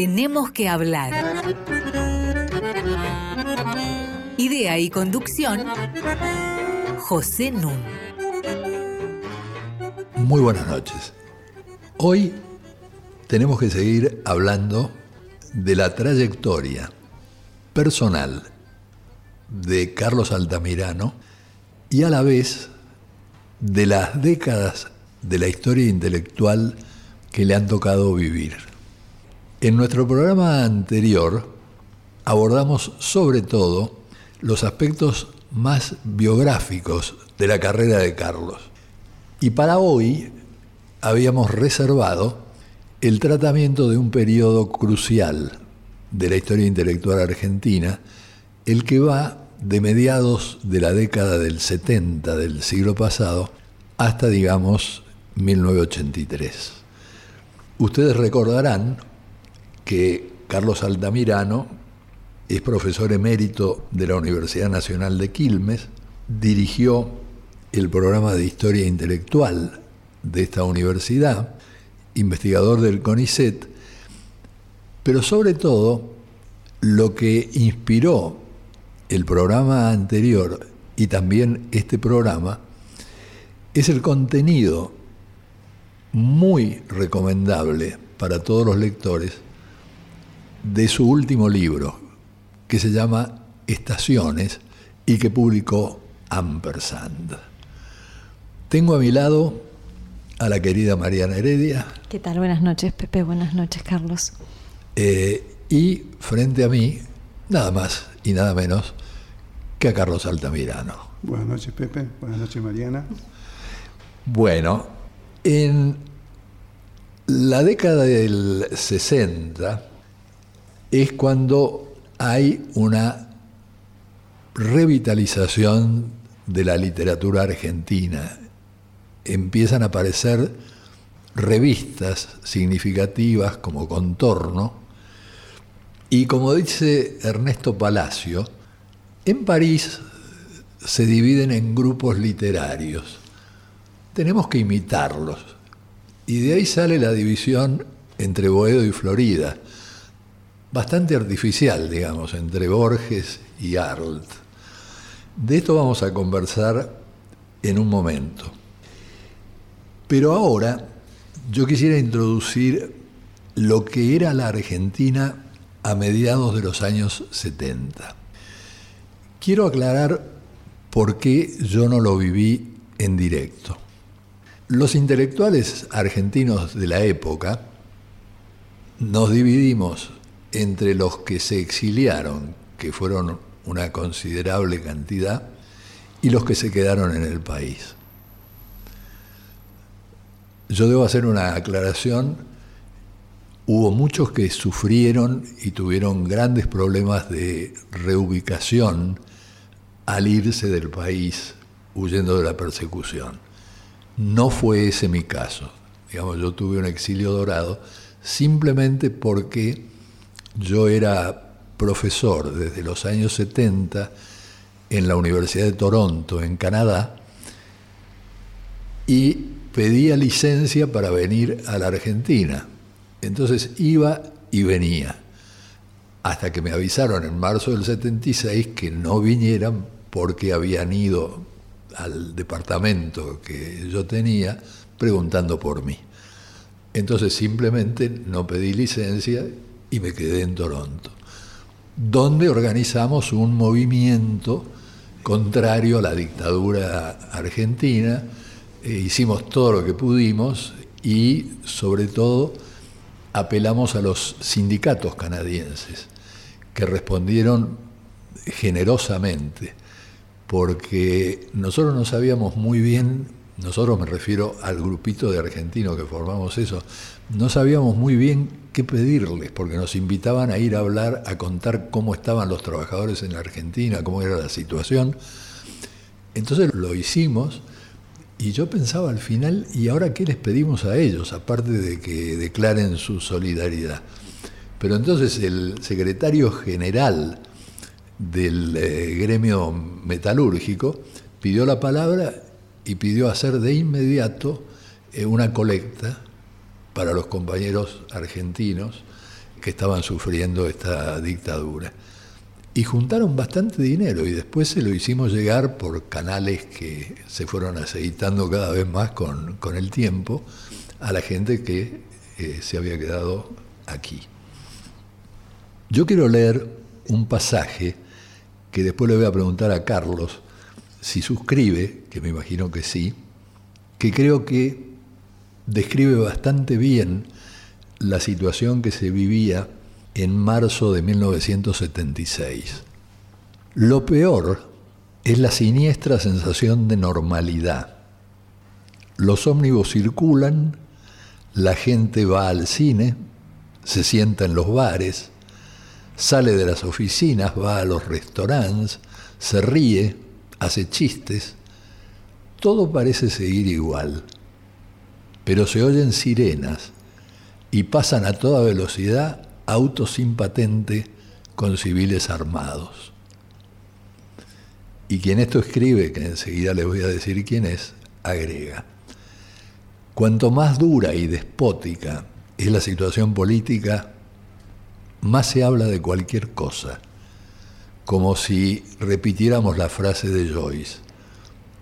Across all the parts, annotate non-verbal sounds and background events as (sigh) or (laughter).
Tenemos que hablar. Idea y conducción, José Nun. Muy buenas noches. Hoy tenemos que seguir hablando de la trayectoria personal de Carlos Altamirano y a la vez de las décadas de la historia intelectual que le han tocado vivir. En nuestro programa anterior abordamos sobre todo los aspectos más biográficos de la carrera de Carlos. Y para hoy habíamos reservado el tratamiento de un periodo crucial de la historia intelectual argentina, el que va de mediados de la década del 70 del siglo pasado hasta, digamos, 1983. Ustedes recordarán que Carlos Altamirano es profesor emérito de la Universidad Nacional de Quilmes, dirigió el programa de Historia Intelectual de esta universidad, investigador del CONICET, pero sobre todo lo que inspiró el programa anterior y también este programa es el contenido muy recomendable para todos los lectores de su último libro, que se llama Estaciones y que publicó Ampersand. Tengo a mi lado a la querida Mariana Heredia. ¿Qué tal? Buenas noches, Pepe. Buenas noches, Carlos. Eh, y frente a mí, nada más y nada menos que a Carlos Altamirano. Buenas noches, Pepe. Buenas noches, Mariana. Bueno, en la década del 60 es cuando hay una revitalización de la literatura argentina. Empiezan a aparecer revistas significativas como Contorno y como dice Ernesto Palacio, en París se dividen en grupos literarios tenemos que imitarlos. Y de ahí sale la división entre Boedo y Florida, bastante artificial, digamos, entre Borges y Arlt. De esto vamos a conversar en un momento. Pero ahora yo quisiera introducir lo que era la Argentina a mediados de los años 70. Quiero aclarar por qué yo no lo viví en directo. Los intelectuales argentinos de la época nos dividimos entre los que se exiliaron, que fueron una considerable cantidad, y los que se quedaron en el país. Yo debo hacer una aclaración. Hubo muchos que sufrieron y tuvieron grandes problemas de reubicación al irse del país huyendo de la persecución. No fue ese mi caso. Digamos, yo tuve un exilio dorado simplemente porque yo era profesor desde los años 70 en la Universidad de Toronto, en Canadá, y pedía licencia para venir a la Argentina. Entonces iba y venía, hasta que me avisaron en marzo del 76 que no vinieran porque habían ido al departamento que yo tenía preguntando por mí. Entonces simplemente no pedí licencia y me quedé en Toronto, donde organizamos un movimiento contrario a la dictadura argentina, e hicimos todo lo que pudimos y sobre todo apelamos a los sindicatos canadienses, que respondieron generosamente porque nosotros no sabíamos muy bien, nosotros me refiero al grupito de argentinos que formamos eso, no sabíamos muy bien qué pedirles, porque nos invitaban a ir a hablar, a contar cómo estaban los trabajadores en la Argentina, cómo era la situación. Entonces lo hicimos y yo pensaba al final, ¿y ahora qué les pedimos a ellos, aparte de que declaren su solidaridad? Pero entonces el secretario general del eh, gremio metalúrgico, pidió la palabra y pidió hacer de inmediato eh, una colecta para los compañeros argentinos que estaban sufriendo esta dictadura. Y juntaron bastante dinero y después se lo hicimos llegar por canales que se fueron aceitando cada vez más con, con el tiempo a la gente que eh, se había quedado aquí. Yo quiero leer un pasaje que después le voy a preguntar a Carlos si suscribe, que me imagino que sí, que creo que describe bastante bien la situación que se vivía en marzo de 1976. Lo peor es la siniestra sensación de normalidad. Los ómnibus circulan, la gente va al cine, se sienta en los bares, sale de las oficinas, va a los restaurantes, se ríe, hace chistes. Todo parece seguir igual, pero se oyen sirenas y pasan a toda velocidad autos sin patente con civiles armados. Y quien esto escribe, que enseguida les voy a decir quién es, agrega, cuanto más dura y despótica es la situación política, más se habla de cualquier cosa, como si repitiéramos la frase de Joyce,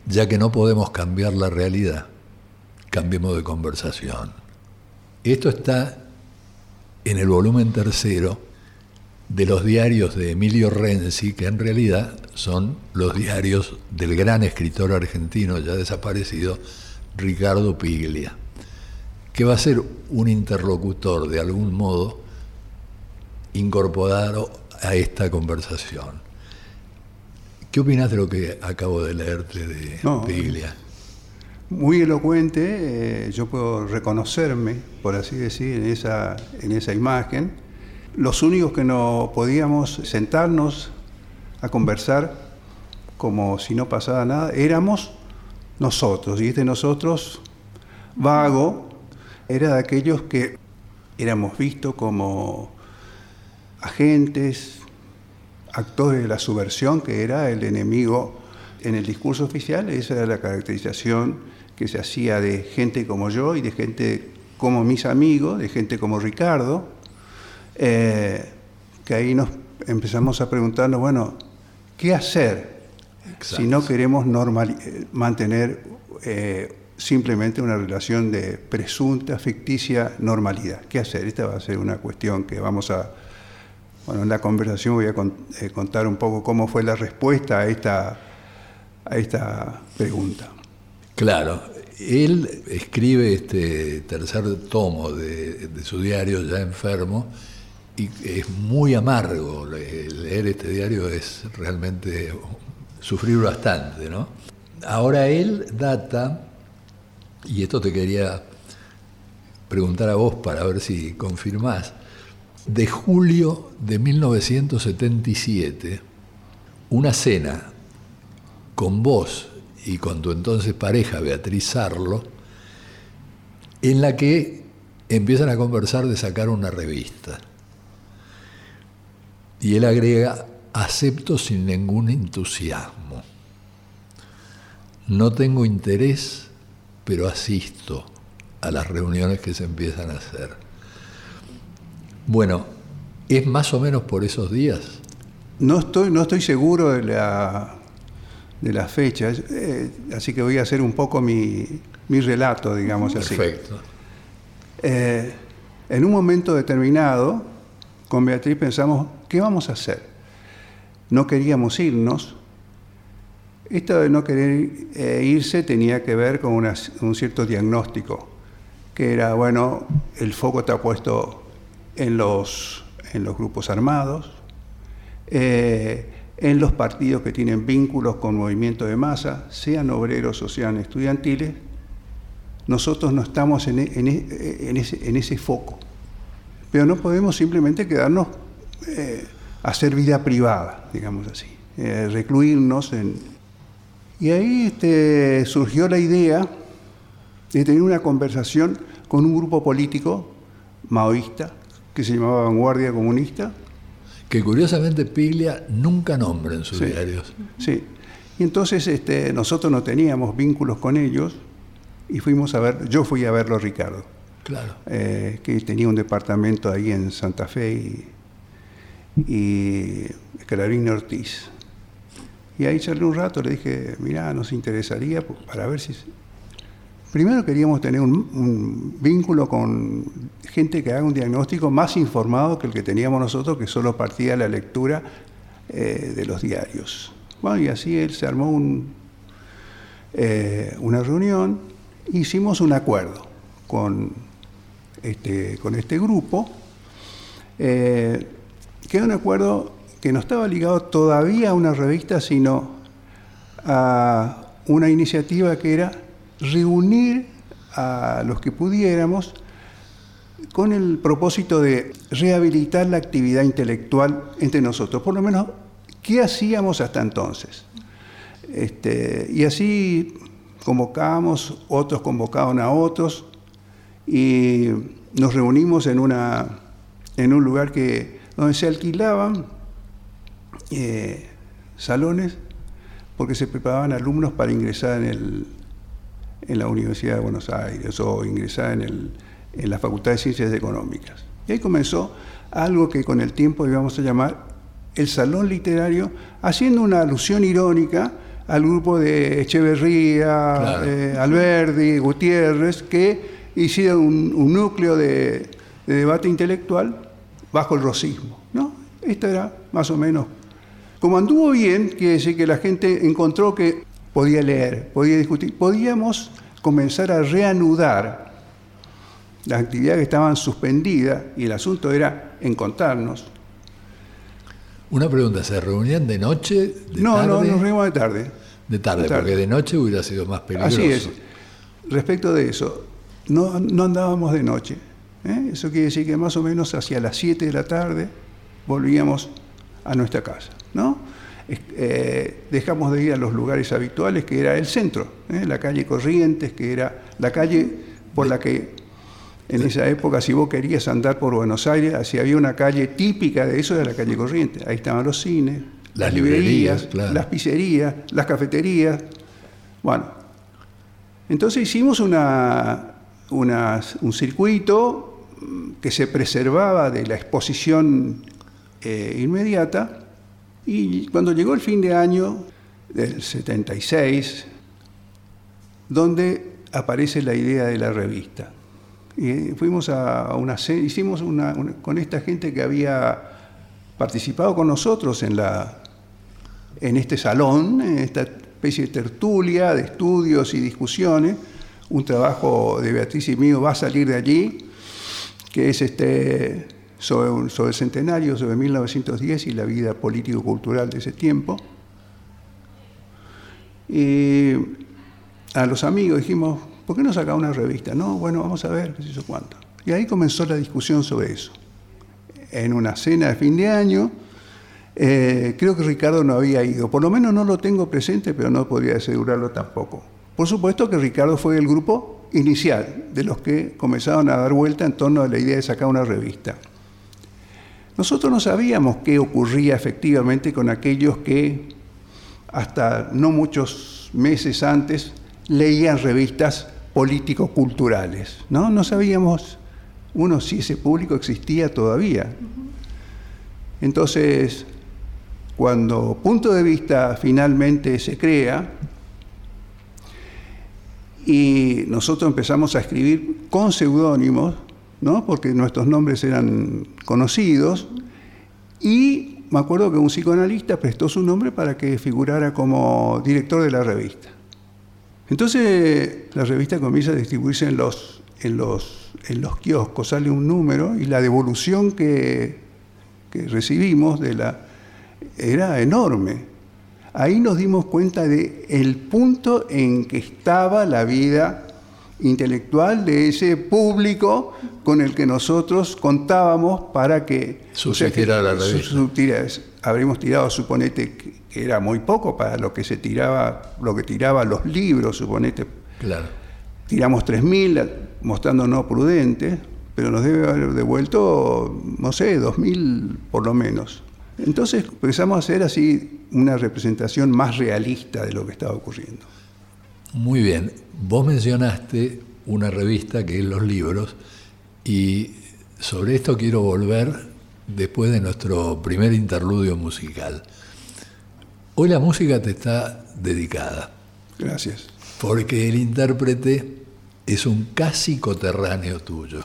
ya que no podemos cambiar la realidad, cambiemos de conversación. Esto está en el volumen tercero de los diarios de Emilio Renzi, que en realidad son los diarios del gran escritor argentino ya desaparecido, Ricardo Piglia, que va a ser un interlocutor de algún modo incorporado a esta conversación. ¿Qué opinas de lo que acabo de leerte de Piglia? Muy elocuente, eh, yo puedo reconocerme, por así decir, en esa, en esa imagen. Los únicos que no podíamos sentarnos a conversar como si no pasara nada éramos nosotros. Y este nosotros, vago, era de aquellos que éramos vistos como agentes, actores de la subversión, que era el enemigo en el discurso oficial, esa era la caracterización que se hacía de gente como yo y de gente como mis amigos, de gente como Ricardo, eh, que ahí nos empezamos a preguntarnos, bueno, ¿qué hacer si no queremos eh, mantener eh, simplemente una relación de presunta, ficticia normalidad? ¿Qué hacer? Esta va a ser una cuestión que vamos a bueno, en la conversación voy a eh, contar un poco cómo fue la respuesta a esta, a esta pregunta. Claro, él escribe este tercer tomo de, su diario ya enfermo y es muy amargo. Leer este diario es realmente sufrir bastante, ¿no? Ahora él data, y esto te quería preguntar a vos para ver si confirmás, de julio de 1977 una cena con vos y con tu entonces pareja Beatriz Sarlo, en la que empiezan a conversar de sacar una revista. Y él agrega, acepto sin ningún entusiasmo. No tengo interés, pero asisto a las reuniones que se empiezan a hacer. Bueno, ¿es más o menos por esos días? No estoy, no estoy seguro de la, de las fechas, eh, así que voy a hacer un poco mi, relato, digamos así. Perfecto. Eh, en un momento determinado, con Beatriz pensamos, ¿qué vamos a hacer? No queríamos irnos. Esto de no querer eh, irse tenía que ver con un cierto diagnóstico, que era, bueno, el foco está puesto en los, en los grupos armados, eh, en los partidos que tienen vínculos con movimientos de masa, sean obreros o sean estudiantiles, nosotros no estamos en, en, ese, foco. Pero no podemos simplemente quedarnos eh, a hacer vida privada, digamos así, eh, recluirnos en... Y ahí este, surgió la idea de tener una conversación con un grupo político maoísta que se llamaba Vanguardia Comunista. Que curiosamente Piglia nunca nombra en sus diarios. Sí. Y entonces este, nosotros no teníamos vínculos con ellos y fuimos a ver, yo fui a verlo Ricardo. Claro. eh, que tenía un departamento ahí en Santa Fe y, y Carolina Ortiz. Y ahí charlé un rato, le dije, mirá, nos interesaría po- para ver si... Primero queríamos tener un, vínculo con gente que haga un diagnóstico más informado que el que teníamos nosotros, que solo partía de la lectura eh, de los diarios. Bueno, y así él se armó eh, una reunión, hicimos un acuerdo con este, este grupo, eh, que era un acuerdo que no estaba ligado todavía a una revista, sino a una iniciativa que era reunir a los que pudiéramos con el propósito de rehabilitar la actividad intelectual entre nosotros, por lo menos, ¿qué hacíamos hasta entonces? Este, y así convocábamos, otros convocaban a otros, y nos reunimos en, una, en un lugar que, donde se alquilaban eh, salones porque se preparaban alumnos para ingresar en, el, en la Universidad de Buenos Aires o ingresar en, el, en la Facultad de Ciencias Económicas. Y ahí comenzó algo que con el tiempo íbamos a llamar el Salón Literario, haciendo una alusión irónica al grupo de Echeverría, Claro. eh, Alberdi, Gutiérrez, que hicieron un, un núcleo de, de debate intelectual bajo el rosismo. ¿no? Esto era más o menos. Como anduvo bien, quiere decir que la gente encontró que podía leer, podía discutir, podíamos comenzar a reanudar las actividades que estaban suspendidas y el asunto era encontrarnos. Una pregunta, ¿se reunían de noche? De no, tarde? no, nos reunimos de tarde. De tarde, De tarde. porque de noche hubiera sido más peligroso. Así es. Respecto de eso, no, no andábamos de noche. ¿eh? Eso quiere decir que más o menos hacia las 7 de la tarde volvíamos a nuestra casa. ¿no? Eh, dejamos de ir a los lugares habituales, que era el centro, ¿eh? la calle Corrientes, que era la calle por la que en esa época, si vos querías andar por Buenos Aires, si había una calle típica de eso, era la calle Corrientes. Ahí estaban los cines, Las librerías, librerías, claro. las pizzerías, las cafeterías. Bueno, entonces hicimos una, una- un circuito mm, que se preservaba de la exposición eh, inmediata y cuando llegó el fin de año del 76, donde aparece la idea de la revista. Y fuimos a una hicimos una, una- con esta gente que había participado con nosotros en la en este salón, en esta especie de tertulia de estudios y discusiones. Un trabajo de Beatriz y mío va a salir de allí, que es este, sobre, un- sobre el centenario, sobre 1910 y la vida político-cultural de ese tiempo. Y a los amigos dijimos, ¿por qué no saca una revista? No, bueno, vamos a ver, qué sé yo cuánto. Y ahí comenzó la discusión sobre eso. En una cena de fin de año, eh, creo que Ricardo no había ido, por lo menos no lo tengo presente, pero no podría asegurarlo tampoco. Por supuesto que Ricardo fue el grupo inicial de los que comenzaron a dar vuelta en torno a la idea de sacar una revista. Nosotros no sabíamos qué ocurría efectivamente con aquellos que hasta no muchos meses antes leían revistas político-culturales. ¿no? no sabíamos, uno, si ese público existía todavía. Entonces, cuando Punto de Vista finalmente se crea y nosotros empezamos a escribir con seudónimos, ¿no? porque nuestros nombres eran conocidos, y me acuerdo que un psicoanalista prestó su nombre para que figurara como director de la revista. Entonces la revista comienza a distribuirse en los, en los, en los kioscos, sale un número y la devolución que, que recibimos de la, era enorme. Ahí nos dimos cuenta de el punto en que estaba la vida intelectual de ese público con el que nosotros contábamos para que Subsistiera la su- revista. su- tira- habríamos tirado, suponete, que que era muy poco para lo que se tiraba, lo que tiraba los libros, suponete, Claro. tiramos 3.000 mostrándonos prudentes, pero nos debe haber devuelto, no sé, 2.000 por lo menos. Entonces empezamos a hacer así una representación más realista de lo que estaba ocurriendo. Muy bien. Vos mencionaste una revista que es Los Libros, Y sobre esto quiero volver después de nuestro primer interludio musical. Hoy la música te está dedicada. Gracias. Porque el intérprete es un casi coterráneo tuyo.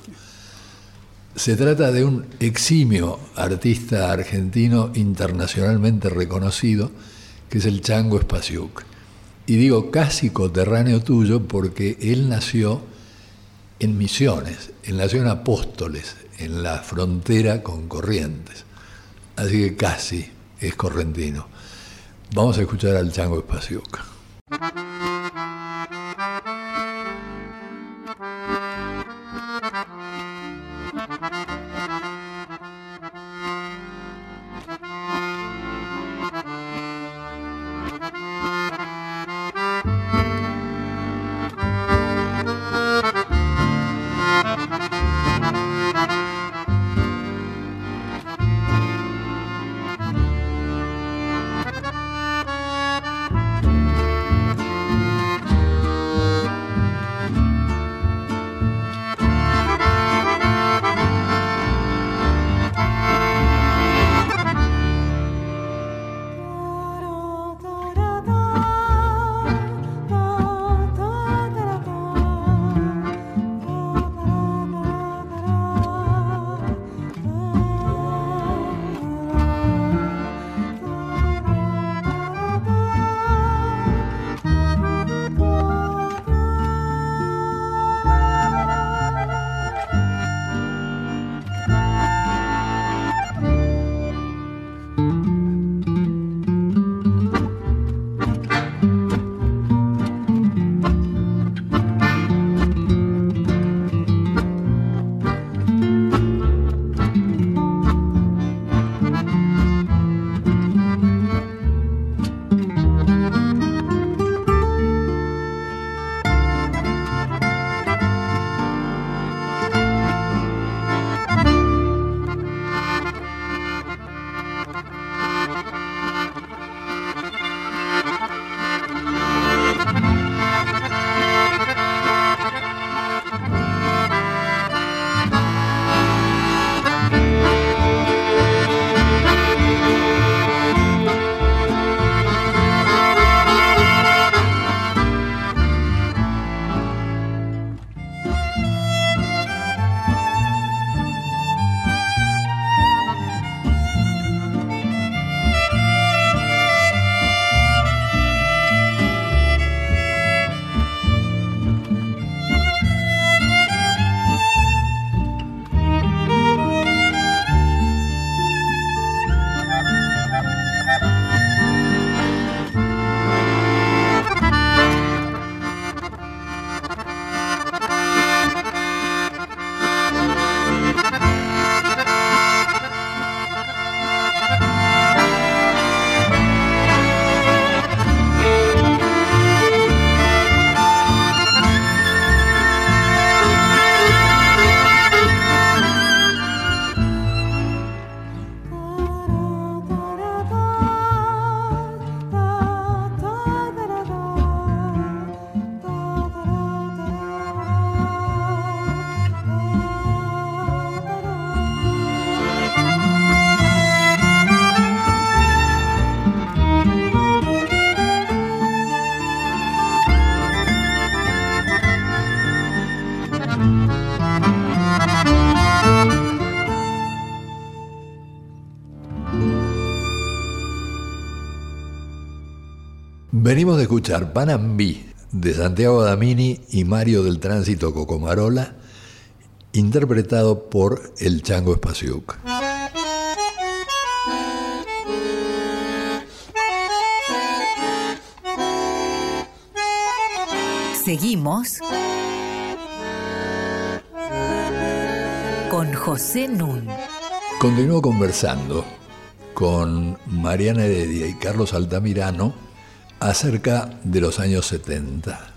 Se trata de un eximio artista argentino internacionalmente reconocido, que es el Chango Spasiuk. Y digo casi coterráneo tuyo porque él nació en Misiones, él nació en Apóstoles, en la frontera con Corrientes. Así que casi es correntino. Vamos a escuchar al Chango Spasiuk. Venimos de escuchar Panambí de Santiago Damini y Mario del Tránsito Cocomarola, interpretado por el Chango Spasiuk. Seguimos con José Nun. Continúo conversando con Mariana Heredia y Carlos Altamirano acerca de los años 70.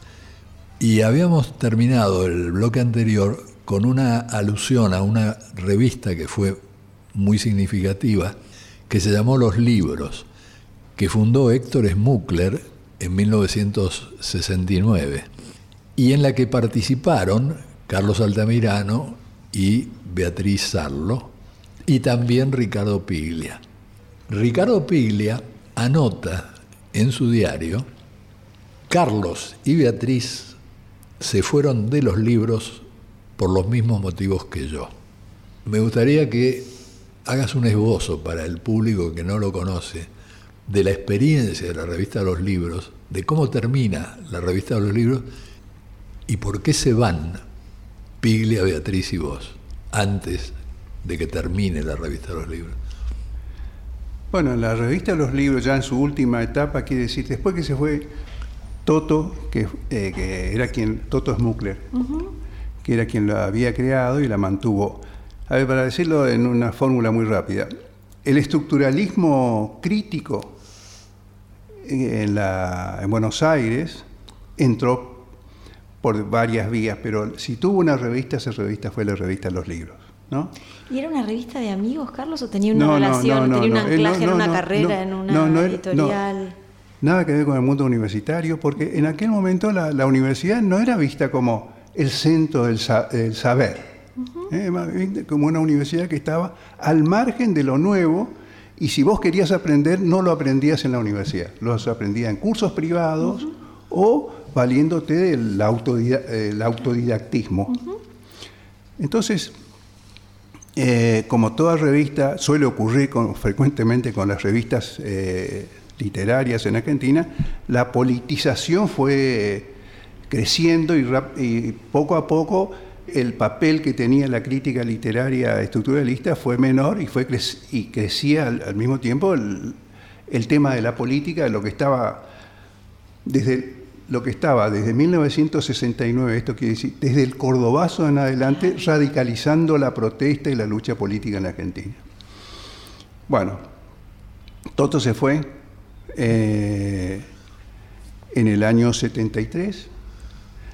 Y habíamos terminado el bloque anterior con una alusión a una revista que fue muy significativa, que se llamó Los Libros, que fundó Héctor Smukler en 1969, y en la que participaron Carlos Altamirano y Beatriz Sarlo, y también Ricardo Piglia. Ricardo Piglia anota en su diario, Carlos y Beatriz se fueron de los libros por los mismos motivos que yo. Me gustaría que hagas un esbozo para el público que no lo conoce de la experiencia de la revista de los libros, de cómo termina la revista de los libros y por qué se van Piglia, Beatriz y vos antes de que termine la revista de los libros. Bueno, la revista los libros ya en su última etapa, quiere decir, después que se fue Toto, que, eh, era quien, Toto Smukler, que era quien la había creado y la mantuvo. A ver, para decirlo en una fórmula muy rápida, el estructuralismo crítico en, la, en Buenos Aires entró por varias vías, pero si tuvo una revista, esa revista fue la revista Los Libros. ¿No? ¿Y era una revista de amigos, Carlos, o tenía una relación, tenía un anclaje en una carrera, en una editorial? nada que ver con el mundo universitario, porque en aquel momento la, universidad no era vista como el centro del, saber, ¿eh? como una universidad que estaba al margen de lo nuevo y si vos querías aprender, no lo aprendías en la universidad, lo aprendías en cursos privados o valiéndote del autodidactismo. Entonces, eh, como toda revista, suele ocurrir frecuentemente con las revistas eh, literarias en Argentina, la politización fue creciendo y poco a poco el papel que tenía la crítica literaria estructuralista fue menor y, fue y crecía al, mismo tiempo el, tema de la política, lo que estaba desde lo que estaba desde 1969, esto quiere decir, desde el Cordobazo en adelante, radicalizando la protesta y la lucha política en Argentina. Bueno, Toto se fue eh, en el año 73,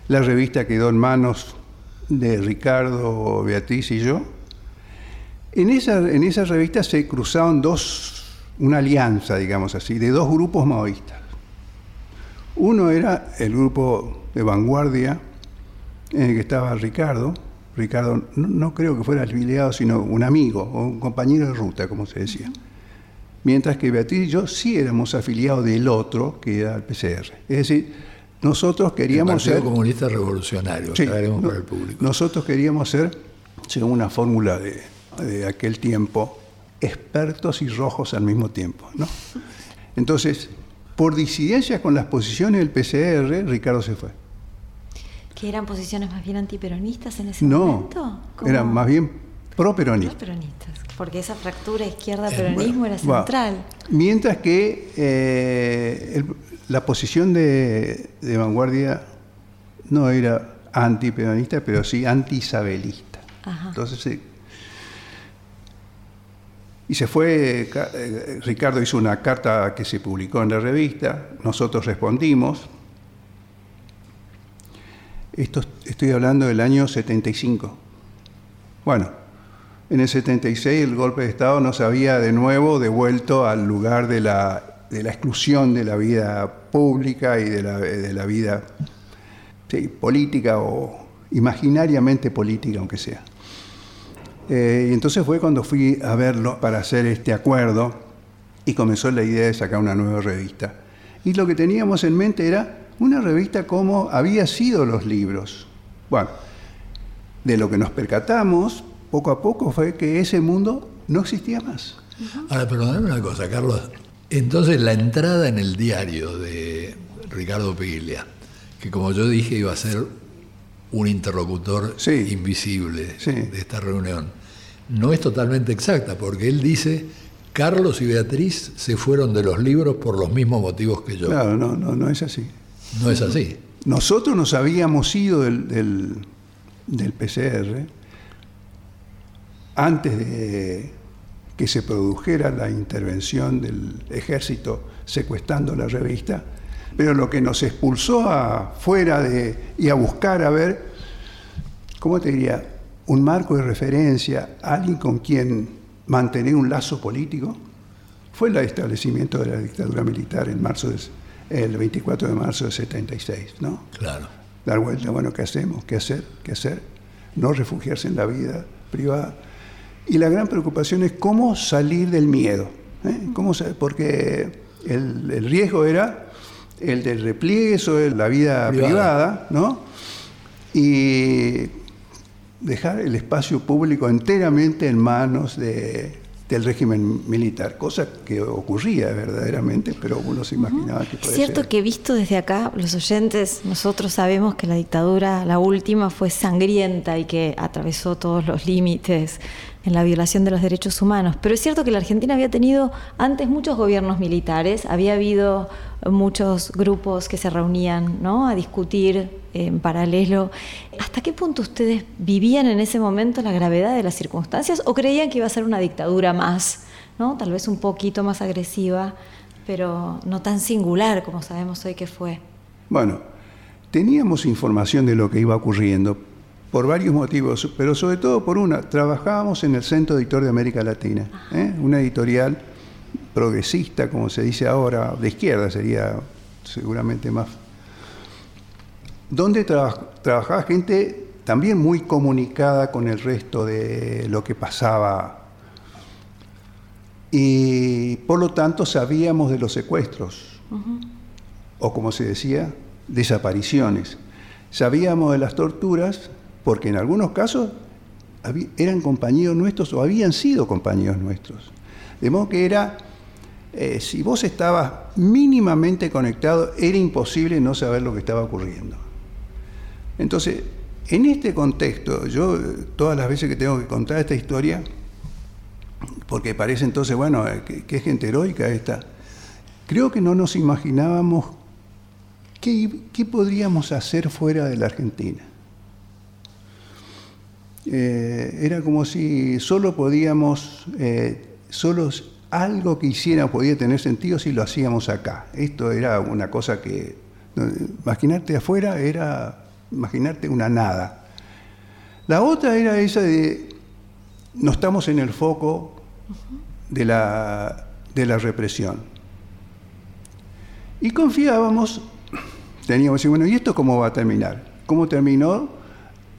la revista quedó en manos de Ricardo, Beatriz y yo, en esa, en esa revista se cruzaron dos, una alianza, digamos así, de dos grupos maoístas. Uno era el grupo de vanguardia en el que estaba Ricardo. Ricardo no, creo que fuera afiliado, sino un amigo o un compañero de ruta, como se decía. Mientras que Beatriz y yo sí éramos afiliados del otro, que era el PCR. Es decir, nosotros queríamos el ser. Comunista Revolucionario, para el público. Nosotros queríamos ser, según una fórmula de, aquel tiempo, expertos y rojos al mismo tiempo. ¿no? Entonces, por disidencia con las posiciones del PCR, Ricardo se fue. ¿Que eran posiciones más bien antiperonistas en ese momento? No, eran más bien pro-peronistas. Porque esa fractura izquierda-peronismo era central. Mientras que eh, el, la posición de, vanguardia no era antiperonista, pero sí anti-isabelista. Entonces, y se fue, eh, Ricardo hizo una carta que se publicó en la revista, nosotros respondimos. Esto estoy hablando del año 75. Bueno, en el 76 el golpe de Estado nos había de nuevo devuelto al lugar de la de la exclusión de la vida pública y de la, vida política o imaginariamente política, aunque sea. Eh, y entonces fue cuando fui a verlo para hacer este acuerdo y comenzó la idea de sacar una nueva revista. Y lo que teníamos en mente era una revista como había sido los libros. Bueno, de lo que nos percatamos poco a poco fue que ese mundo no existía más. Ahora, perdóname una cosa, Carlos. Entonces la entrada en el diario de Ricardo Piglia, que como yo dije iba a ser un interlocutor invisible de esta reunión, no es totalmente exacta, porque él dice, Carlos y Beatriz se fueron de los libros por los mismos motivos que yo. Claro, no, no, no es así. No es así. Nosotros nos habíamos ido del, del, del PCR antes de que se produjera la intervención del ejército secuestrando la revista, pero lo que nos expulsó afuera de, y a buscar a ver, ¿cómo te diría? Un marco de referencia, alguien con quien mantener un lazo político, fue el establecimiento de la dictadura militar en marzo el 24 de marzo de 76, ¿no? Claro. Dar vuelta, bueno, ¿qué hacemos? ¿Qué hacer? ¿Qué hacer? no refugiarse en la vida privada. Y la gran preocupación es cómo salir del miedo. ¿eh? ¿Cómo, porque el, riesgo era el del repliegue sobre la vida privada, ¿no? Y dejar el espacio público enteramente en manos de, del régimen militar, cosa que ocurría verdaderamente, pero uno se imaginaba que podía Cierto que visto desde acá, los oyentes, nosotros sabemos que la dictadura, la última, fue sangrienta y que atravesó todos los límites en la violación de los derechos humanos. Pero es cierto que la Argentina había tenido antes muchos gobiernos militares, había habido muchos grupos que se reunían ¿no? a discutir en paralelo. ¿Hasta qué punto ustedes vivían en ese momento la gravedad de las circunstancias o creían que iba a ser una dictadura más, ¿no? tal vez un poquito más agresiva, pero no tan singular como sabemos hoy que fue? Bueno, teníamos información de lo que iba ocurriendo, por varios motivos, pero sobre todo por una. Trabajábamos en el Centro Editor de América Latina, ¿eh? una editorial progresista, como se dice ahora, de izquierda sería seguramente más. Donde trabajaba gente también muy comunicada con el resto de lo que pasaba. Y por lo tanto sabíamos de los secuestros, o como se decía, desapariciones. Sabíamos de las torturas porque en algunos casos eran compañeros nuestros o habían sido compañeros nuestros. De modo que era, eh, si vos estabas mínimamente conectado, era imposible no saber lo que estaba ocurriendo. Entonces, en este contexto, yo todas las veces que tengo que contar esta historia, porque parece entonces, bueno, eh, es gente heroica esta, creo que no nos imaginábamos qué podríamos hacer fuera de la Argentina. Eh, era como si solo podíamos, eh, solo algo que hiciera podía tener sentido si lo hacíamos acá. Esto era una cosa que, imaginarte afuera era imaginarte una nada. La otra era esa de, no estamos en el foco de la, de la represión. Y confiábamos, teníamos que decir, bueno, ¿y esto cómo va a terminar? ¿Cómo terminó?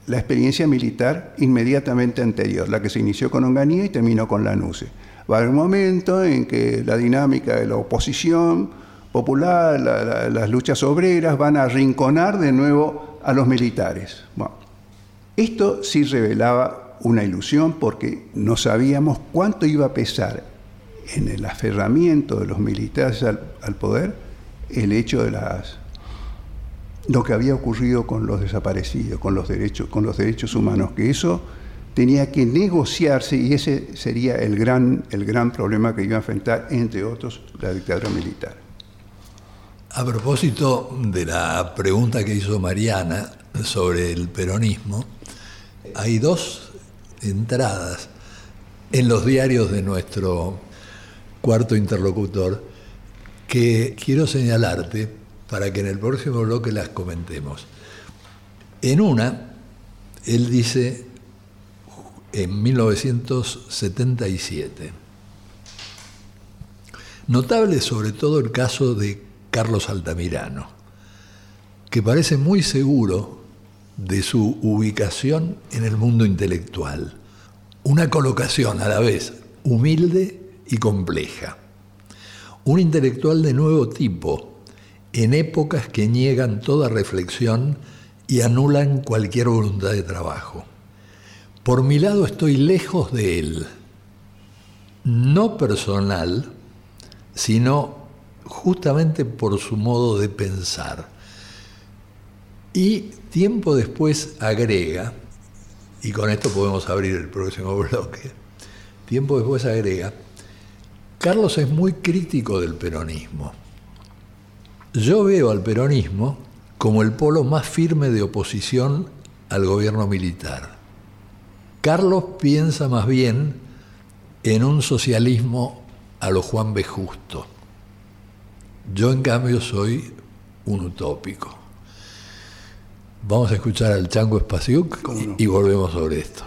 La experiencia militar inmediatamente anterior, la que se inició con Onganía y terminó con Lanuse. Va a haber un momento en que la dinámica de la oposición popular, las luchas obreras van a arrinconar de nuevo a los militares. Esto sí revelaba una ilusión porque no sabíamos cuánto iba a pesar en el aferramiento de los militares al poder el hecho de las lo que había ocurrido con los desaparecidos, con los derechos, con los derechos humanos, que eso tenía que negociarse y ese sería el gran, el gran problema que iba a enfrentar, entre otros, la dictadura militar. A propósito de la pregunta que hizo Mariana sobre el peronismo, hay dos entradas en los diarios de nuestro cuarto interlocutor que quiero señalarte para que en el próximo bloque las comentemos. En una, él dice, en 1977, notable sobre todo el caso de Carlos Altamirano, que parece muy seguro de su ubicación en el mundo intelectual, una colocación a la vez humilde y compleja, un intelectual de nuevo tipo, en épocas que niegan toda reflexión y anulan cualquier voluntad de trabajo. Por mi lado estoy lejos de él, no personal, sino justamente por su modo de pensar. Y tiempo después agrega, y con esto podemos abrir el próximo (laughs) bloque, tiempo después agrega, Carlos es muy crítico del peronismo yo veo al peronismo como el polo más firme de oposición al gobierno militar. Carlos piensa más bien en un socialismo a lo Juan B. Justo. Yo en cambio soy un utópico. Vamos a escuchar al Chango Espaciuc y volvemos sobre esto.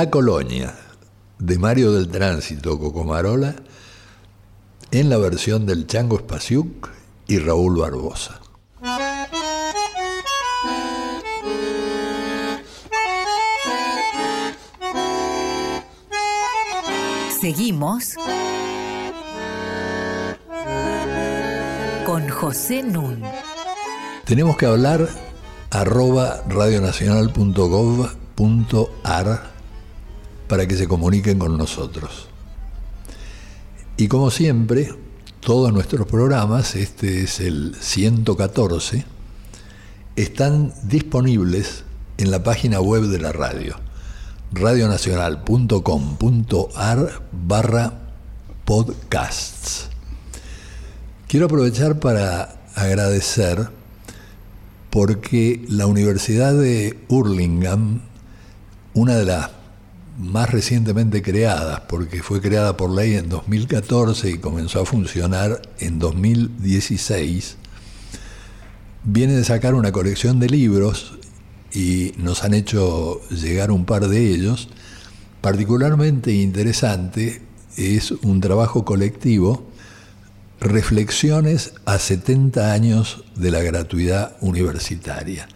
La Colonia, de Mario del Tránsito Cocomarola, en la versión del Chango Spasiuk y Raúl Barbosa. Seguimos con José Nun. Tenemos que hablar arroba radionacional.gov.ar para que se comuniquen con nosotros. Y como siempre, todos nuestros programas, este es el 114, están disponibles en la página web de la radio, radionacional.com.ar barra podcasts. Quiero aprovechar para agradecer porque la Universidad de Hurlingham, una de las más recientemente creadas, porque fue creada por ley en 2014 y comenzó a funcionar en 2016, viene de sacar una colección de libros y nos han hecho llegar un par de ellos. Particularmente interesante es un trabajo colectivo, Reflexiones a 70 años de la gratuidad universitaria.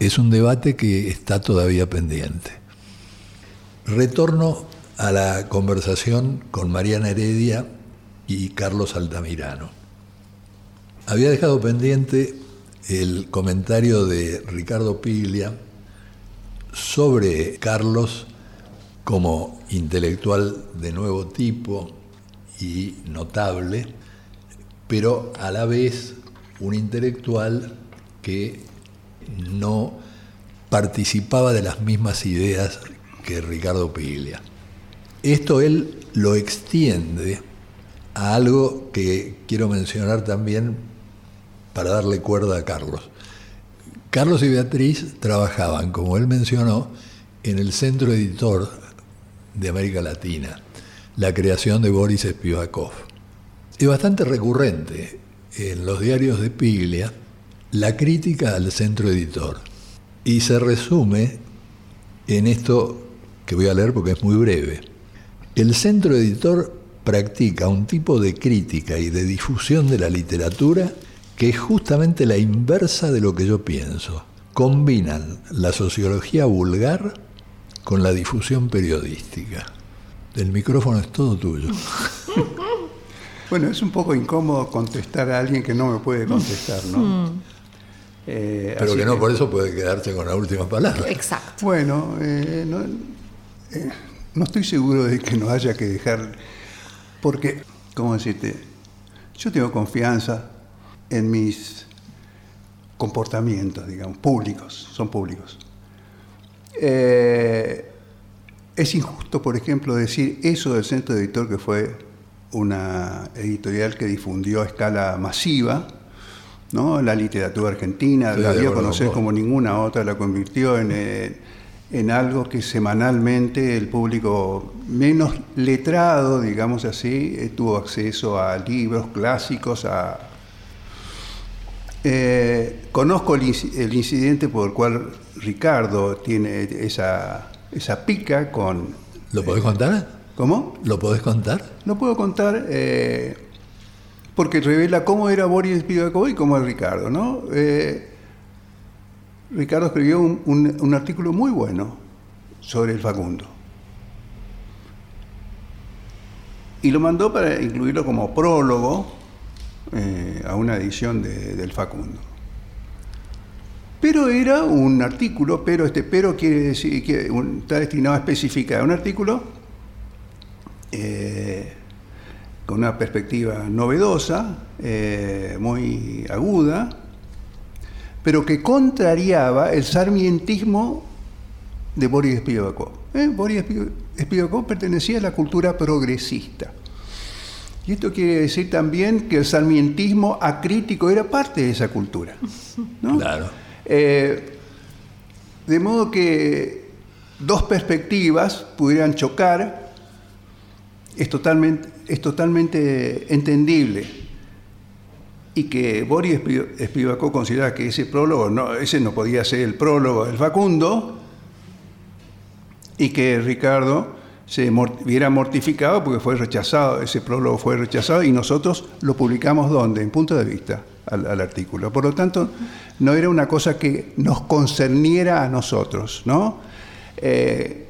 Es un debate que está todavía pendiente. Retorno a la conversación con Mariana Heredia y Carlos Altamirano. Había dejado pendiente el comentario de Ricardo Piglia sobre Carlos como intelectual de nuevo tipo y notable, pero a la vez un intelectual que no participaba de las mismas ideas que Ricardo Piglia. Esto él lo extiende a algo que quiero mencionar también para darle cuerda a Carlos. Carlos y Beatriz trabajaban, como él mencionó, en el centro editor de América Latina, la creación de Boris Spivakov. Es bastante recurrente en los diarios de Piglia la crítica al centro editor y se resume en esto que voy a leer porque es muy breve. El centro editor practica un tipo de crítica y de difusión de la literatura que es justamente la inversa de lo que yo pienso. Combinan la sociología vulgar con la difusión periodística. El micrófono es todo tuyo. (laughs) Bueno, es un poco incómodo contestar a alguien que no me puede contestar, ¿no? Mm. Eh, Pero que no por eso puede quedarse con la última palabra. Exacto. Bueno, eh, no, eh, no estoy seguro de que no haya que dejar, porque, ¿cómo decirte? Yo tengo confianza en mis comportamientos, digamos, públicos, son públicos. Eh, es injusto, por ejemplo, decir eso del Centro Editor, que fue una editorial que difundió a escala masiva ¿no? la literatura argentina, Sí, la de dio a conocer como ninguna otra, la convirtió en, eh, en algo que semanalmente el público menos letrado, digamos así, eh, tuvo acceso a libros clásicos, a... Eh, conozco el, el incidente por el cual Ricardo tiene esa, esa pica con... ¿Lo podés contar? ¿Cómo? ¿Lo podés contar? No puedo contar eh, porque revela cómo era Boris Spivakov y cómo es Ricardo, ¿no? Eh, Ricardo escribió un, un- artículo muy bueno sobre el Facundo. Y lo mandó para incluirlo como prólogo eh, a una edición de- del Facundo. Pero era un artículo, pero este pero quiere decir que está destinado a especificar un artículo eh, con una perspectiva novedosa, eh, muy aguda, pero que contrariaba el sarmientismo de Boris Spivakov. ¿eh? Boris Spi- Spivakov pertenecía a la cultura progresista. Y esto quiere decir también que el sarmientismo acrítico era parte de esa cultura. ¿no? Claro. Eh, de modo que dos perspectivas pudieran chocar, es totalmente, es totalmente entendible. Y que Boris Spi- Spivakov considera que ese prólogo, no, ese no podía ser el prólogo del Facundo, y que Ricardo se viera mortificado porque fue rechazado, ese prólogo fue rechazado y nosotros lo publicamos donde, en punto de vista al, artículo. Por lo tanto, no era una cosa que nos concerniera a nosotros, ¿no? Eh,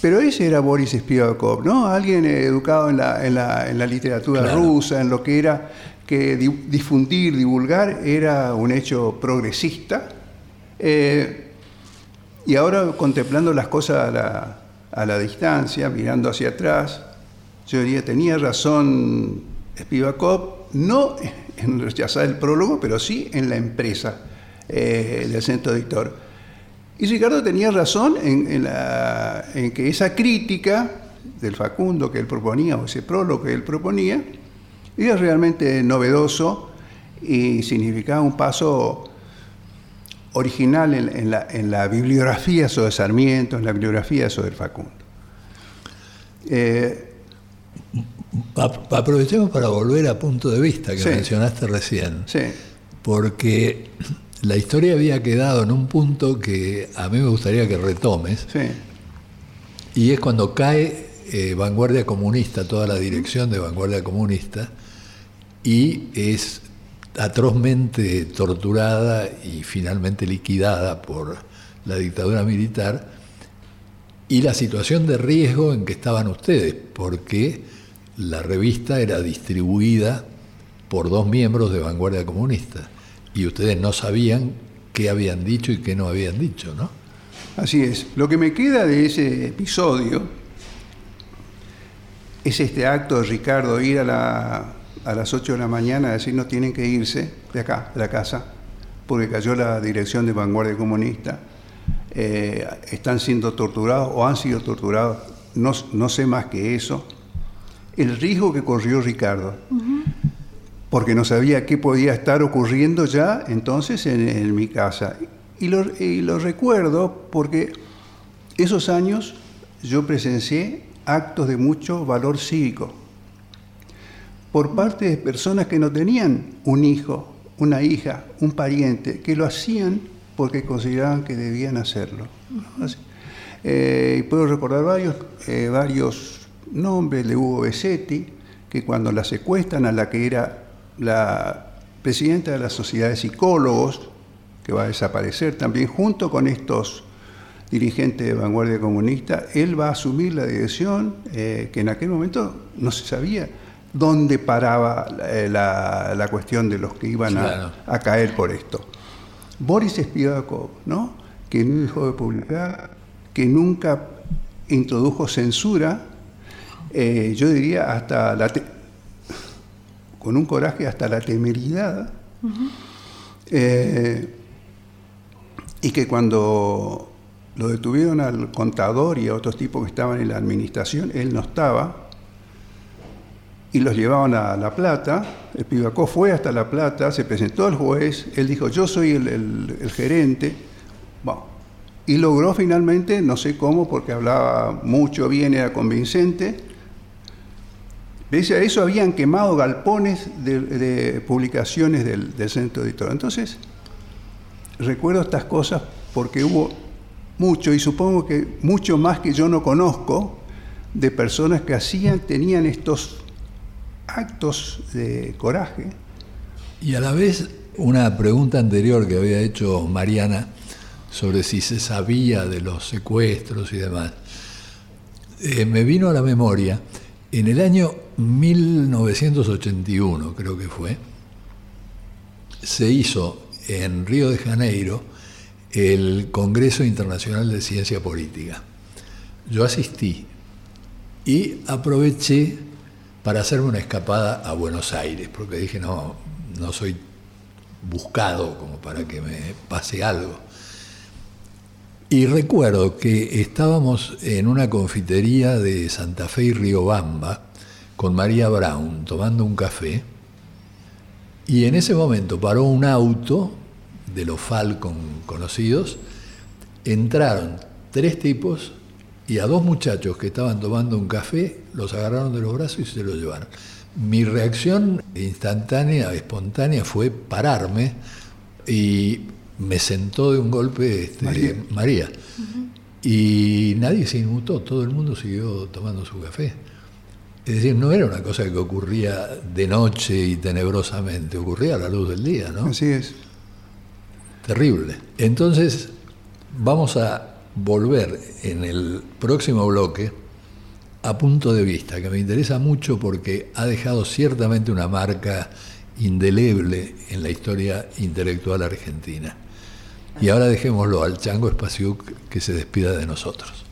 pero ese era Boris Spivakov, ¿no? Alguien educado en la, en la, literatura rusa, en lo que era que difundir, divulgar, era un hecho progresista. Eh, y ahora contemplando las cosas a la, a la distancia, mirando hacia atrás, yo diría, tenía razón Spivakov, no (laughs) en rechazar el prólogo, pero sí en la empresa eh, del centro editor. Y Ricardo tenía razón en, en, que esa crítica del Facundo que él proponía, o ese prólogo que él proponía, era realmente novedoso y significaba un paso original en, la, bibliografía sobre Sarmiento, en la bibliografía sobre Facundo. Eh, aprovechemos para volver a punto de vista que mencionaste recién. Sí. Porque la historia había quedado en un punto que a mí me gustaría que retomes. Sí. Y es cuando cae eh, Vanguardia Comunista, toda la dirección de Vanguardia Comunista, y es atrozmente torturada y finalmente liquidada por la dictadura militar, y la situación de riesgo en que estaban ustedes, porque la revista era distribuida por dos miembros de Vanguardia Comunista, y ustedes no sabían qué habían dicho y qué no habían dicho, ¿no? Así es. Lo que me queda de ese episodio es este acto de Ricardo ir a la a las 8 de la mañana a decir no tienen que irse de acá, de la casa, porque cayó la dirección de vanguardia comunista, eh, están siendo torturados o han sido torturados, no, no, sé más que eso. El riesgo que corrió Ricardo, porque no sabía qué podía estar ocurriendo ya entonces en, mi casa. Y lo, y lo recuerdo porque esos años yo presencié actos de mucho valor cívico. Por parte de personas que no tenían un hijo, una hija, un pariente, que lo hacían porque consideraban que debían hacerlo. Eh, y puedo recordar varios, eh, varios nombres de Hugo Besetti, que cuando la secuestran a la que era la presidenta de la Sociedad de Psicólogos, que va a desaparecer también, junto con estos dirigentes de vanguardia comunista, él va a asumir la dirección eh, que en aquel momento no se sabía dónde paraba eh, la, cuestión de los que iban a, caer por esto. Boris Spivakov, ¿no? que no dejó de publicar, que nunca introdujo censura, eh, yo diría hasta la con un coraje hasta la temeridad, eh, y que cuando lo detuvieron al contador y a otros tipos que estaban en la administración, él no estaba, y los llevaban a La Plata. El Pibacó fue hasta La Plata, se presentó al juez, él dijo, yo soy el, gerente. y logró finalmente, no sé cómo, porque hablaba mucho bien, era convincente. Pese a eso habían quemado galpones de, publicaciones del, del, centro editorial. Entonces, recuerdo estas cosas porque hubo mucho, y supongo que mucho más que yo no conozco, de personas que hacían, tenían estos actos de coraje. Y a la vez una pregunta anterior que había hecho Mariana sobre si se sabía de los secuestros y demás, eh, me vino a la memoria, en el año 1981 creo que fue, se hizo en Río de Janeiro el Congreso Internacional de Ciencia Política. Yo asistí y aproveché para hacerme una escapada a Buenos Aires, porque dije, no, no soy buscado como para que me pase algo. Y recuerdo que estábamos en una confitería de Santa Fe y Riobamba con María Brown tomando un café y en ese momento paró un auto de los Falcon conocidos, entraron tres tipos y a dos muchachos que estaban tomando un café los agarraron de los brazos y se los llevaron. Mi reacción instantánea, espontánea, fue pararme y me sentó de un golpe este, María. Y nadie se inmutó, todo el mundo siguió tomando su café. Es decir, no era una cosa que ocurría de noche y tenebrosamente, ocurría a la luz del día, ¿no? Así es. Terrible. Entonces, vamos a volver en el próximo bloque a punto de vista, que me interesa mucho porque ha dejado ciertamente una marca indeleble en la historia intelectual argentina. Y ahora dejémoslo al Chango Espaciuc que se despida de nosotros.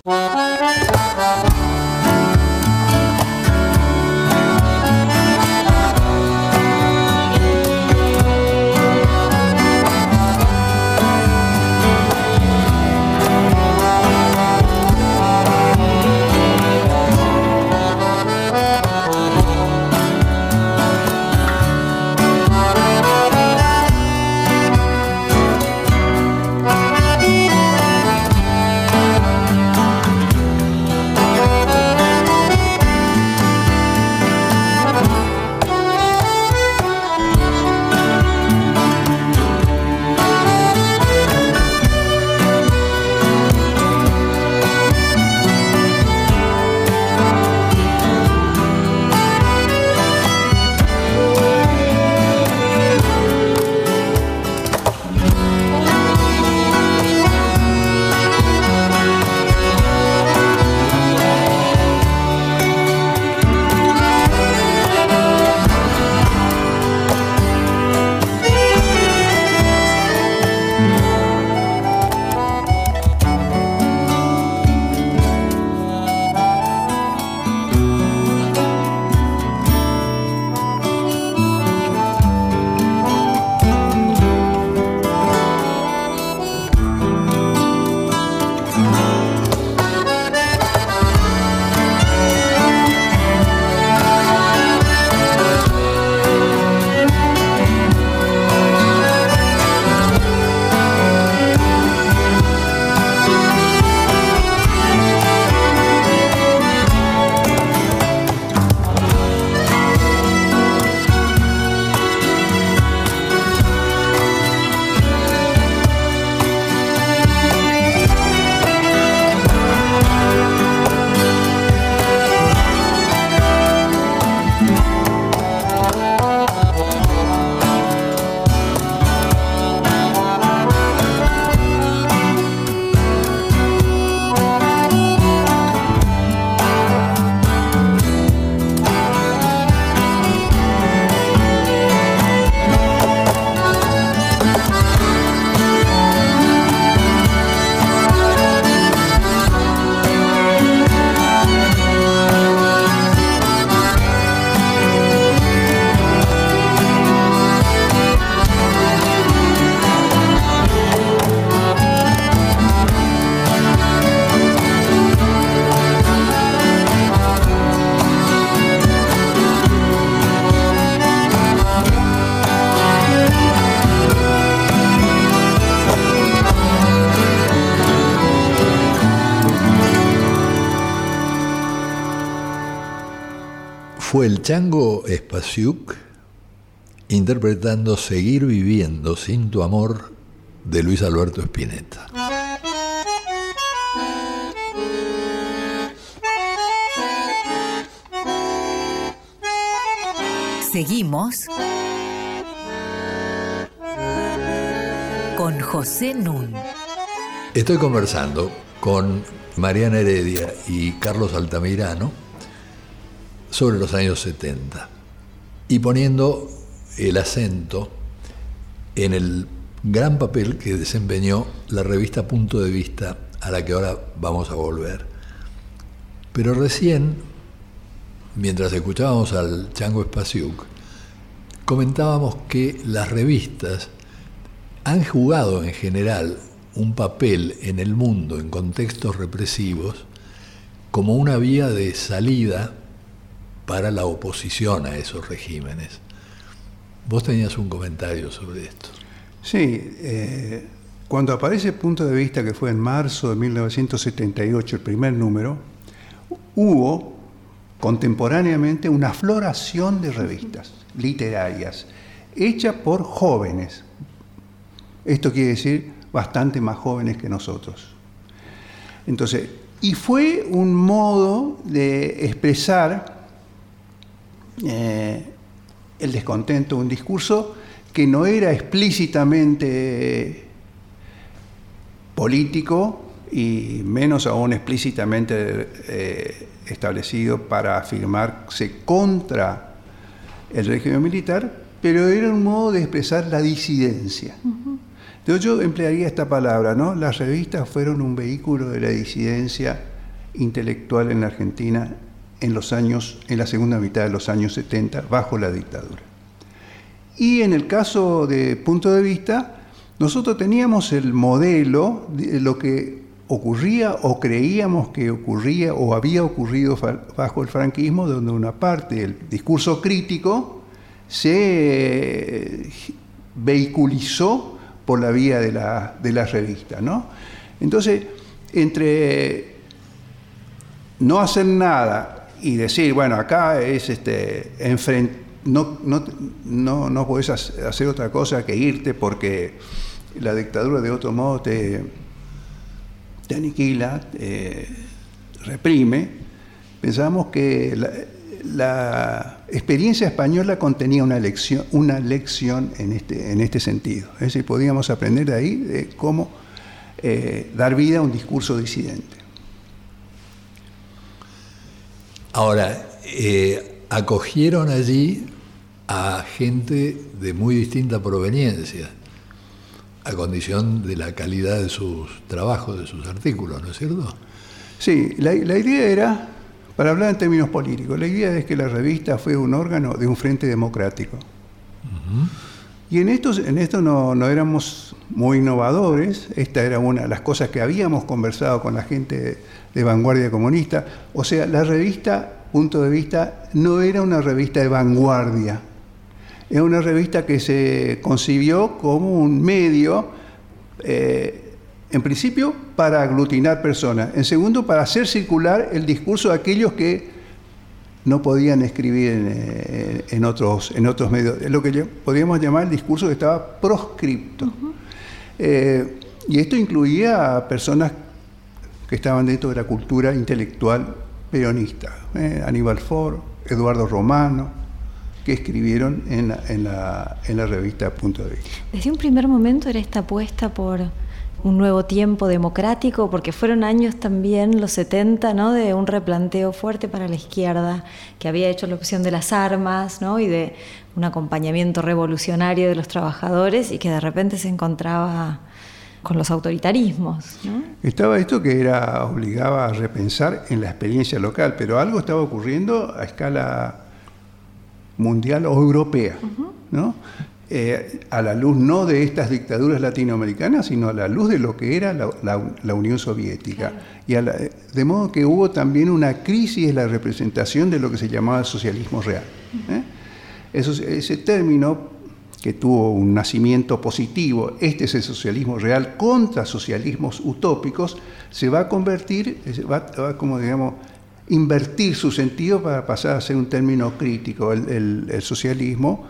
Fue el Chango Espasiuk interpretando Seguir viviendo sin tu amor de Luis Alberto Spinetta. Seguimos con José Nun. Estoy conversando con Mariana Heredia y Carlos Altamirano sobre los años 70 y poniendo el acento en el gran papel que desempeñó la revista Punto de Vista a la que ahora vamos a volver. Pero recién, mientras escuchábamos al Chango Spasiuk, comentábamos que las revistas han jugado en general un papel en el mundo, en contextos represivos, como una vía de salida para la oposición a esos regímenes. Vos tenías un comentario sobre esto. Sí, eh, cuando aparece Punto de Vista, que fue en marzo de 1978, el primer número, hubo contemporáneamente una floración de revistas literarias hechas por jóvenes. Esto quiere decir bastante más jóvenes que nosotros. Entonces, y fue un modo de expresar eh, el descontento, un discurso que no era explícitamente político y menos aún explícitamente eh, establecido para afirmarse contra el régimen militar, pero era un modo de expresar la disidencia. Entonces yo emplearía esta palabra, ¿no? Las revistas fueron un vehículo de la disidencia intelectual en la Argentina en los años, en la segunda mitad de los años 70, bajo la dictadura. Y en el caso de punto de vista, nosotros teníamos el modelo de lo que ocurría o creíamos que ocurría o había ocurrido bajo el franquismo, donde una parte del discurso crítico se vehiculizó por la vía de la, de revista. ¿no? Entonces, entre no hacer nada y decir, bueno, acá es este, no, no, no, no podés hacer otra cosa que irte porque la dictadura de otro modo te, te aniquila, reprime. Pensamos que la, experiencia española contenía una lección, una lección en, este, en este sentido. Es decir, podíamos aprender de ahí de cómo eh, dar vida a un discurso disidente. Ahora, eh, acogieron allí a gente de muy distinta proveniencia, a condición de la calidad de sus trabajos, de sus artículos, ¿no es cierto? Sí, la, idea era, para hablar en términos políticos, la idea es que la revista fue un órgano de un frente democrático. Y en esto, en esto no, no, éramos muy innovadores, esta era una de las cosas que habíamos conversado con la gente de vanguardia comunista. O sea, la revista, punto de vista, no era una revista de vanguardia, es una revista que se concibió como un medio, eh, en principio, para aglutinar personas, en segundo, para hacer circular el discurso de aquellos que no podían escribir en, eh, otros, en otros medios. Es lo que podríamos llamar el discurso que estaba proscripto. Eh, y esto incluía a personas que estaban dentro de la cultura intelectual peronista. Aníbal Ford, Eduardo Romano, que escribieron en la, en la, en la revista Punto de Vista. Desde un primer momento era esta apuesta por un nuevo tiempo democrático, porque fueron años también, los 70, ¿no? de un replanteo fuerte para la izquierda, que había hecho la opción de las armas ¿no? y de un acompañamiento revolucionario de los trabajadores y que de repente se encontraba con los autoritarismos. Estaba esto que era obligaba a repensar en la experiencia local, pero algo estaba ocurriendo a escala mundial o europea, ¿no? Eh, a la luz no de estas dictaduras latinoamericanas, sino a la luz de lo que era la, Unión Soviética. Y de modo que hubo también una crisis en la representación de lo que se llamaba socialismo real. ¿eh? ese término que tuvo un nacimiento positivo, este es el socialismo real contra socialismos utópicos, se va a convertir, va, va como digamos, invertir su sentido para pasar a ser un término crítico, el, socialismo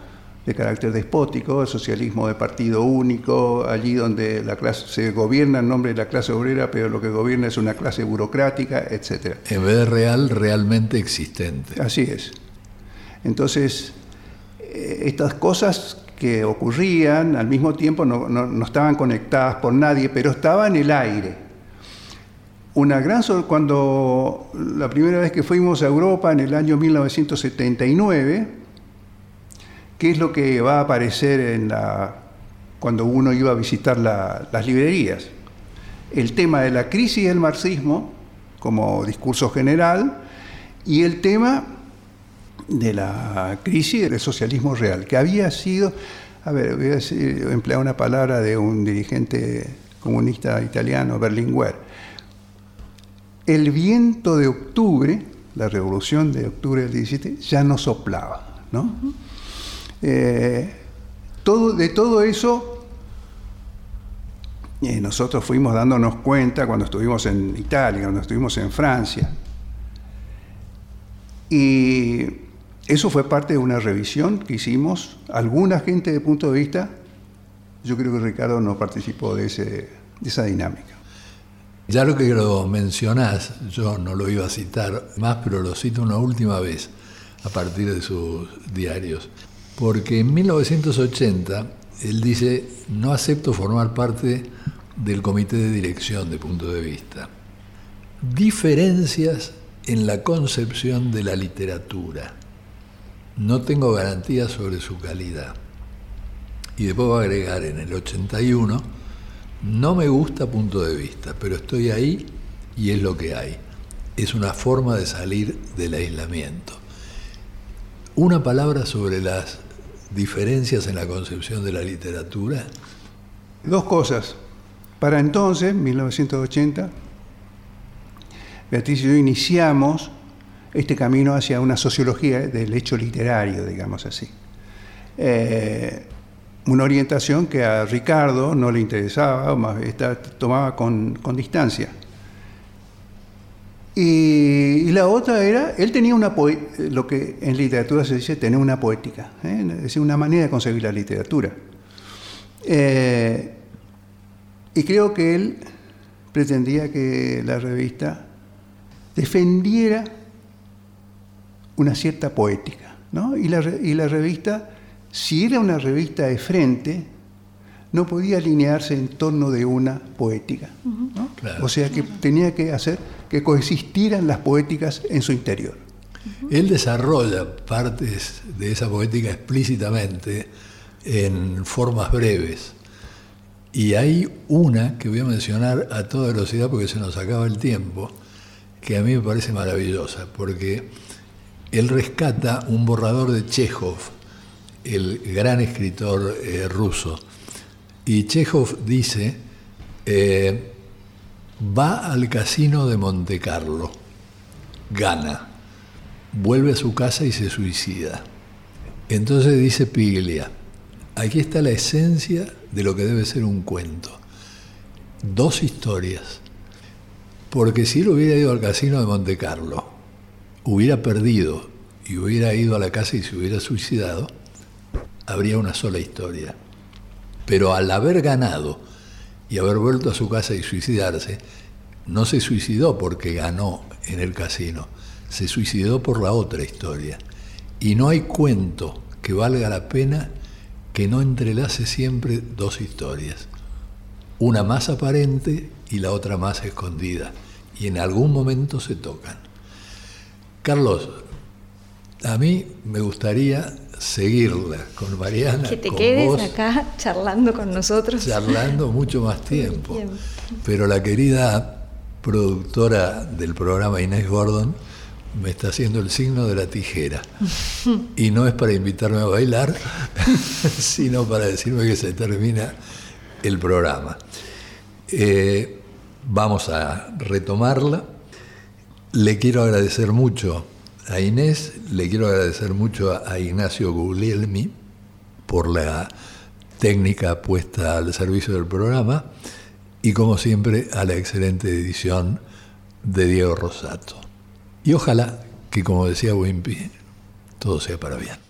de carácter despótico, el socialismo de partido único, allí donde la clase se gobierna en nombre de la clase obrera, pero lo que gobierna es una clase burocrática, etc. En vez de real, realmente existente. Así es. Entonces, eh, estas cosas que ocurrían al mismo tiempo no, no estaban conectadas por nadie, pero estaban en el aire una gran cuando la primera vez que fuimos a Europa en el año 1979, ¿qué es lo que va a aparecer en la, cuando uno iba a visitar las librerías? El tema de la crisis del marxismo como discurso general y el tema de la crisis del socialismo real, que había sido, a ver, voy a emplear una palabra de un dirigente comunista italiano, Berlinguer, el viento de octubre, la revolución de octubre del 17, ya no soplaba. ¿no? Eh, todo, de todo eso eh, nosotros fuimos dándonos cuenta cuando estuvimos en Italia, cuando estuvimos en Francia. Y eso fue parte de una revisión que hicimos. Alguna gente de punto de vista, yo creo que Ricardo no participó de, ese, de esa dinámica. Ya lo que lo mencionás, yo no lo iba a citar más, pero lo cito una última vez a partir de sus diarios. Porque en 1980 él dice, no acepto formar parte del comité de dirección de punto de vista. Diferencias en la concepción de la literatura. No tengo garantías sobre su calidad. Y después va a agregar en el 81, no me gusta punto de vista, pero estoy ahí y es lo que hay. Es una forma de salir del aislamiento. Una palabra sobre las diferencias en la concepción de la literatura. Dos cosas. Para entonces, 1980, Beatriz y yo iniciamos este camino hacia una sociología del hecho literario, digamos así. Eh, una orientación que a Ricardo no le interesaba, más tomaba con, distancia. Y, la otra era, él tenía una lo que en literatura se dice tener una poética, ¿eh? es decir, una manera de concebir la literatura. Eh, y creo que él pretendía que la revista defendiera una cierta poética, ¿no? y, la, y la revista si era una revista de frente, no podía alinearse en torno de una poética. O sea que tenía que hacer que coexistieran las poéticas en su interior. Él desarrolla partes de esa poética explícitamente en formas breves. Y hay una que voy a mencionar a toda velocidad porque se nos acaba el tiempo, que a mí me parece maravillosa, porque él rescata un borrador de Chekhov, el gran escritor eh, ruso. Y Chekhov dice, eh, va al casino de Monte Carlo, gana, vuelve a su casa y se suicida. Entonces dice Piglia, aquí está la esencia de lo que debe ser un cuento. Dos historias. Porque si él hubiera ido al casino de Monte Carlo, hubiera perdido y hubiera ido a la casa y se hubiera suicidado, habría una sola historia. Pero al haber ganado y haber vuelto a su casa y suicidarse, no se suicidó porque ganó en el casino, se suicidó por la otra historia. Y no hay cuento que valga la pena que no entrelace siempre dos historias, una más aparente y la otra más escondida, y en algún momento se tocan. Carlos, a mí me gustaría seguirla con Mariana. Que te quedes acá charlando con nosotros. Charlando mucho más tiempo. Pero la querida productora del programa Inés Gordon me está haciendo el signo de la tijera. (laughs) Y no es para invitarme a bailar, (laughs) sino para decirme que se termina el programa. Eh, vamos a retomarla. Le quiero agradecer mucho a Inés, le quiero agradecer mucho a, Ignacio Guglielmi por la técnica puesta al servicio del programa y como siempre a la excelente edición de Diego Rosato. Y ojalá que como decía Wimpy, todo sea para bien.